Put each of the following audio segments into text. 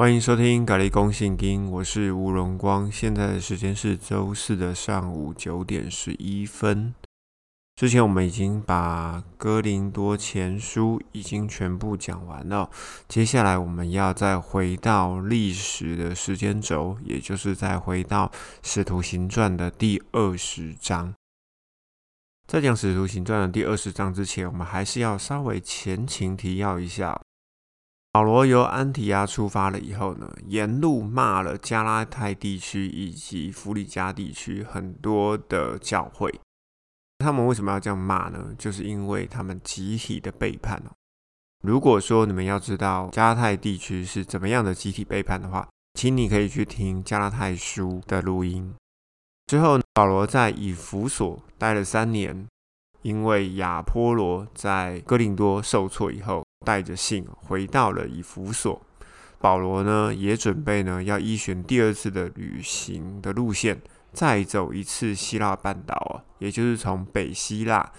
欢迎收听《咖喱公信经》，我是吴荣光。现在的时间是周四的上午九点十一分。之前我们已经把《哥林多前书》已经全部讲完了，接下来我们要再回到历史的时间轴，也就是再回到《使徒行传》的第二十章。在讲《使徒行传》的第二十章之前，我们还是要稍微前情提要一下。保罗由安提亚出发了以后呢，沿路骂了加拉太地区以及弗里加地区很多的教会。他们为什么要这样骂呢？就是因为他们集体的背叛哦。如果说你们要知道加拉太地区是怎么样的集体背叛的话，请你可以去听加拉太书的录音。之后，保罗在以弗所待了三年，因为亚波罗在哥林多受挫以后。带着信回到了以弗所，保罗呢也准备呢要依循第二次的旅行的路线，再走一次希腊半岛啊，也就是从北希腊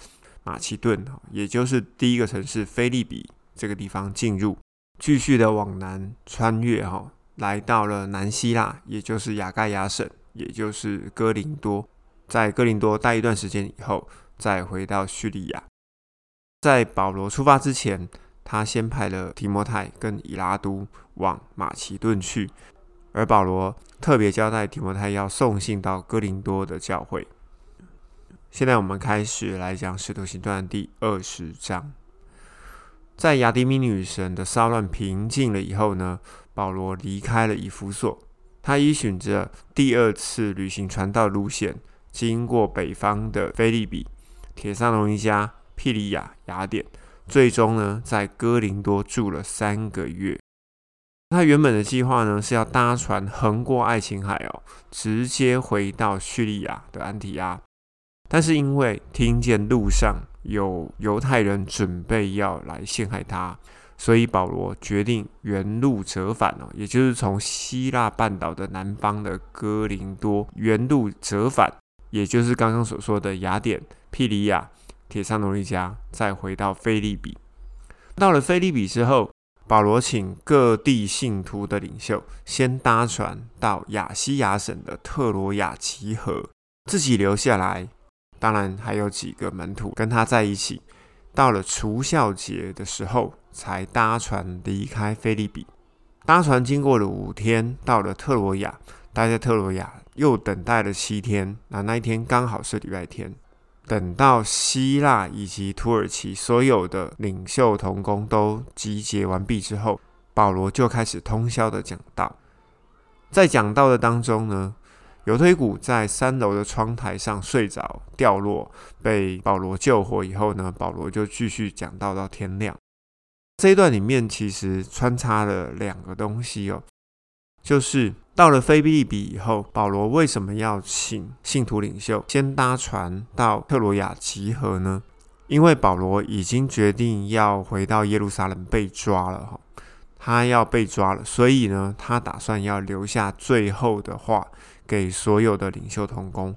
马其顿，也就是第一个城市菲利比这个地方进入，继续的往南穿越哈，来到了南希腊，也就是雅盖亚省，也就是哥林多，在哥林多待一段时间以后，再回到叙利亚。在保罗出发之前。他先派了提摩太跟以拉都往马其顿去，而保罗特别交代提摩太要送信到哥林多的教会。现在我们开始来讲《使徒行传》第二十章。在雅迪米女神的骚乱平静了以后呢，保罗离开了以弗所，他依循着第二次旅行传道路线，经过北方的菲利比、铁萨罗尼加、庇里亚、雅典。最终呢，在哥林多住了三个月。他原本的计划呢，是要搭船横过爱琴海哦，直接回到叙利亚的安提亚。但是因为听见路上有犹太人准备要来陷害他，所以保罗决定原路折返哦，也就是从希腊半岛的南方的哥林多原路折返，也就是刚刚所说的雅典、庇里亚。铁上罗利家，再回到菲利比。到了菲利比之后，保罗请各地信徒的领袖先搭船到亚西亚省的特罗亚集合，自己留下来。当然还有几个门徒跟他在一起。到了除孝节的时候，才搭船离开菲利比。搭船经过了五天，到了特罗亚，待在特罗亚又等待了七天。那那一天刚好是礼拜天。等到希腊以及土耳其所有的领袖同工都集结完毕之后，保罗就开始通宵的讲道。在讲道的当中呢，有推古在三楼的窗台上睡着掉落，被保罗救活以后呢，保罗就继续讲道到天亮。这一段里面其实穿插了两个东西哦，就是。到了菲利比以后，保罗为什么要请信徒领袖先搭船到特罗亚集合呢？因为保罗已经决定要回到耶路撒冷被抓了哈，他要被抓了，所以呢，他打算要留下最后的话给所有的领袖同工。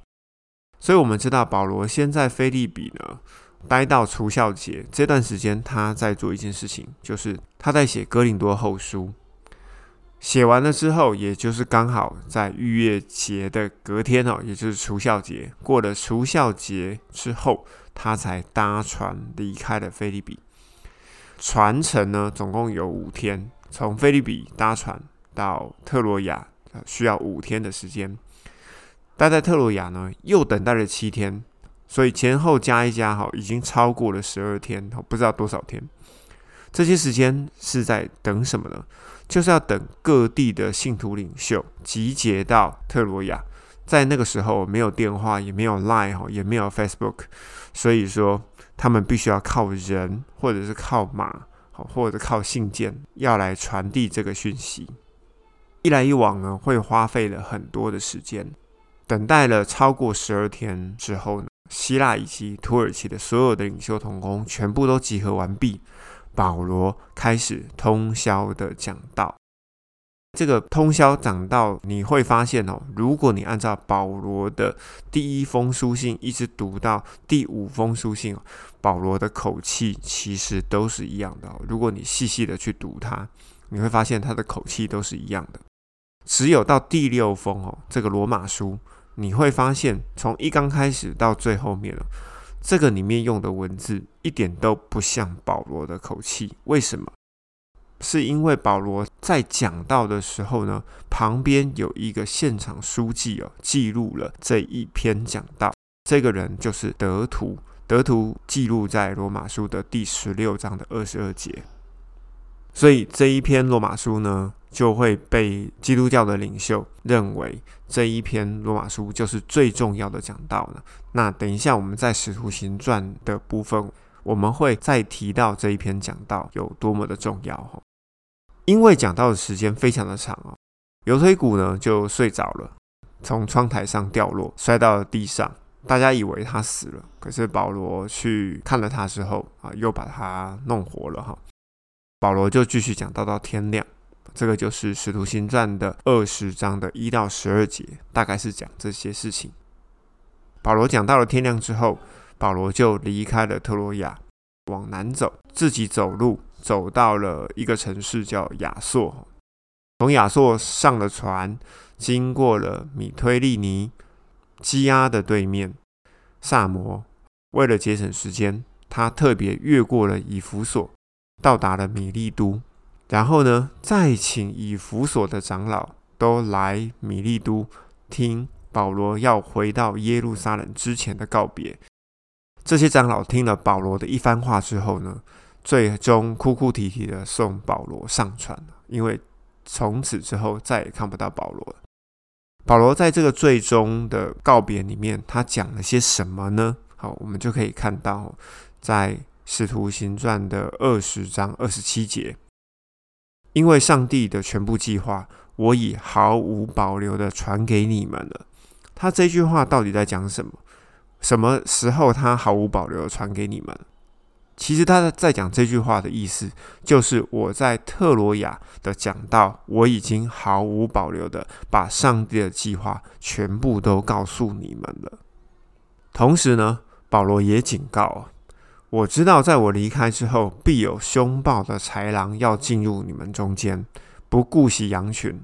所以我们知道，保罗先在菲利比呢待到除孝节这段时间，他在做一件事情，就是他在写哥林多后书。写完了之后，也就是刚好在逾越节的隔天哦，也就是除孝节。过了除孝节之后，他才搭船离开了菲律宾。船程呢，总共有五天，从菲律宾搭船到特罗亚需要五天的时间。待在特罗亚呢，又等待了七天，所以前后加一加，哈，已经超过了十二天，不知道多少天。这些时间是在等什么呢？就是要等各地的信徒领袖集结到特罗亚，在那个时候没有电话，也没有 Line 也没有 Facebook，所以说他们必须要靠人，或者是靠马，或者靠信件，要来传递这个讯息。一来一往呢，会花费了很多的时间。等待了超过十二天之后呢，希腊以及土耳其的所有的领袖同工全部都集合完毕。保罗开始通宵的讲道，这个通宵讲道，你会发现哦，如果你按照保罗的第一封书信一直读到第五封书信，保罗的口气其实都是一样的。如果你细细的去读它，你会发现他的口气都是一样的。只有到第六封哦，这个罗马书，你会发现从一刚开始到最后面了，这个里面用的文字一点都不像保罗的口气。为什么？是因为保罗在讲到的时候呢，旁边有一个现场书记哦，记录了这一篇讲道。这个人就是德图，德图记录在罗马书的第十六章的二十二节。所以这一篇罗马书呢，就会被基督教的领袖认为这一篇罗马书就是最重要的讲道了。那等一下我们在使徒行传的部分，我们会再提到这一篇讲道有多么的重要哈。因为讲到的时间非常的长哦，油推骨呢就睡着了，从窗台上掉落，摔到了地上。大家以为他死了，可是保罗去看了他之后啊，又把他弄活了哈。保罗就继续讲到到天亮，这个就是使徒行传的二十章的一到十二节，大概是讲这些事情。保罗讲到了天亮之后，保罗就离开了特洛亚，往南走，自己走路。走到了一个城市叫亚索，从亚索上了船，经过了米推利尼、基阿的对面萨摩。为了节省时间，他特别越过了以弗所，到达了米利都。然后呢，再请以弗所的长老都来米利都听保罗要回到耶路撒冷之前的告别。这些长老听了保罗的一番话之后呢？最终哭哭啼啼的送保罗上船，因为从此之后再也看不到保罗了。保罗在这个最终的告别里面，他讲了些什么呢？好，我们就可以看到，在使徒行传的二十章二十七节，因为上帝的全部计划，我已毫无保留的传给你们了。他这句话到底在讲什么？什么时候他毫无保留传给你们？其实他在讲这句话的意思，就是我在特罗亚的讲到，我已经毫无保留的把上帝的计划全部都告诉你们了。同时呢，保罗也警告，我知道在我离开之后，必有凶暴的豺狼要进入你们中间，不顾惜羊群。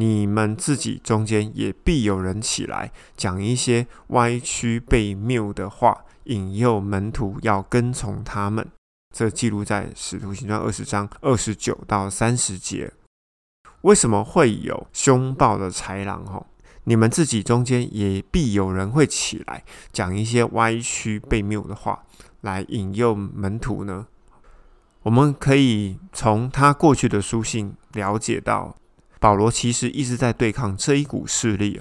你们自己中间也必有人起来讲一些歪曲被谬的话。引诱门徒要跟从他们，这记录在使徒行传二十章二十九到三十节。为什么会有凶暴的豺狼？哈，你们自己中间也必有人会起来讲一些歪曲被谬的话，来引诱门徒呢？我们可以从他过去的书信了解到，保罗其实一直在对抗这一股势力。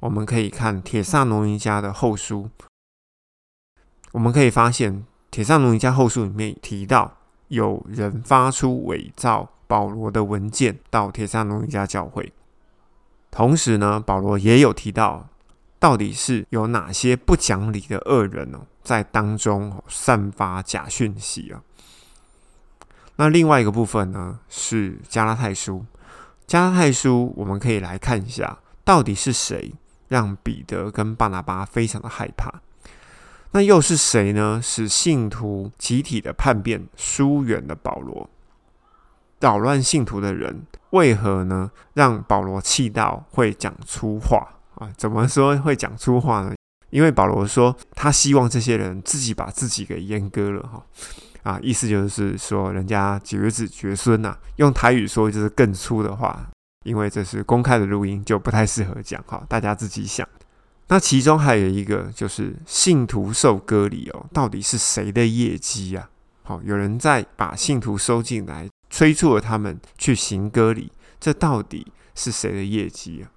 我们可以看铁萨罗尼迦的后书。我们可以发现，《铁上奴尼家后书》里面提到，有人发出伪造保罗的文件到铁上奴尼家教会。同时呢，保罗也有提到，到底是有哪些不讲理的恶人哦，在当中散发假讯息啊。那另外一个部分呢，是《加拉太书》。《加拉太书》，我们可以来看一下，到底是谁让彼得跟巴拿巴非常的害怕。那又是谁呢？使信徒集体的叛变，疏远了保罗，扰乱信徒的人，为何呢？让保罗气到会讲粗话啊？怎么说会讲粗话呢？因为保罗说，他希望这些人自己把自己给阉割了哈啊，意思就是说，人家绝子绝孙呐，用台语说就是更粗的话，因为这是公开的录音，就不太适合讲哈，大家自己想。那其中还有一个就是信徒受割礼哦，到底是谁的业绩啊？好，有人在把信徒收进来，催促了他们去行割礼，这到底是谁的业绩啊？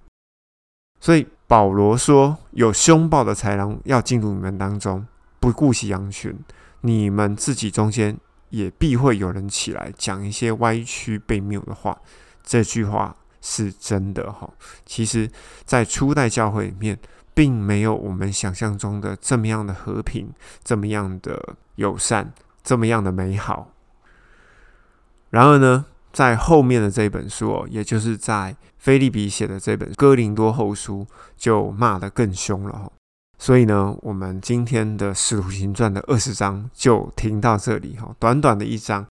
所以保罗说，有凶暴的豺狼要进入你们当中，不顾惜羊群，你们自己中间也必会有人起来讲一些歪曲被谬的话。这句话是真的哈。其实，在初代教会里面。并没有我们想象中的这么样的和平，这么样的友善，这么样的美好。然而呢，在后面的这本书哦，也就是在菲利比写的这本《哥林多后书》，就骂得更凶了。所以呢，我们今天的《使徒行传》的二十章就停到这里哈，短短的一章。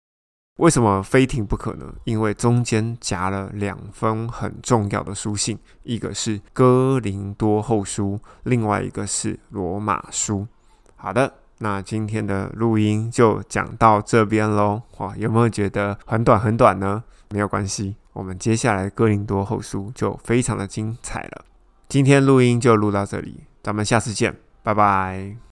为什么非停不可呢？因为中间夹了两封很重要的书信，一个是《哥林多后书》，另外一个是《罗马书》。好的。那今天的录音就讲到这边喽，哇，有没有觉得很短很短呢？没有关系，我们接下来哥林多后书就非常的精彩了。今天录音就录到这里，咱们下次见，拜拜。